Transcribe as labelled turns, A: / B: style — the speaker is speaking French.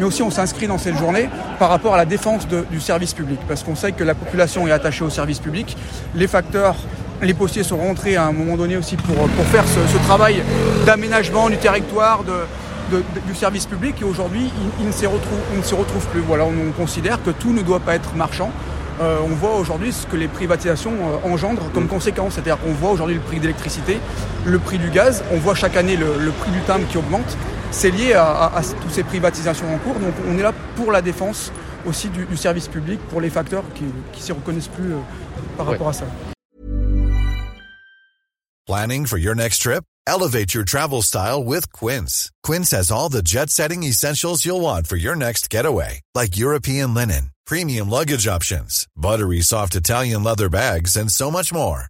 A: Mais aussi on s'inscrit dans cette journée par rapport à la défense de- du service public, parce qu'on sait que la population est attachée au service public. Les facteurs, les postiers sont rentrés à un moment donné aussi pour, pour faire ce, ce travail d'aménagement du territoire, de, de- de- du service public, et aujourd'hui ils, ils ne s'y retrouve plus. Voilà, on, on considère que tout ne doit pas être marchand. Euh, on voit aujourd'hui ce que les privatisations euh, engendrent comme conséquence. C'est-à-dire qu'on voit aujourd'hui le prix d'électricité, le prix du gaz, on voit chaque année le, le prix du timbre qui augmente. C'est lié à, à- à toutes ces privatisations en cours. Donc on est là pour la défense aussi du, du service public, pour les facteurs qui ne s'y reconnaissent plus euh, par rapport à ça.
B: Planning for your next trip? Elevate your travel style with Quince. Quince has all the jet setting essentials you'll want for your next getaway, like European linen, premium luggage options, buttery soft Italian leather bags, and so much more.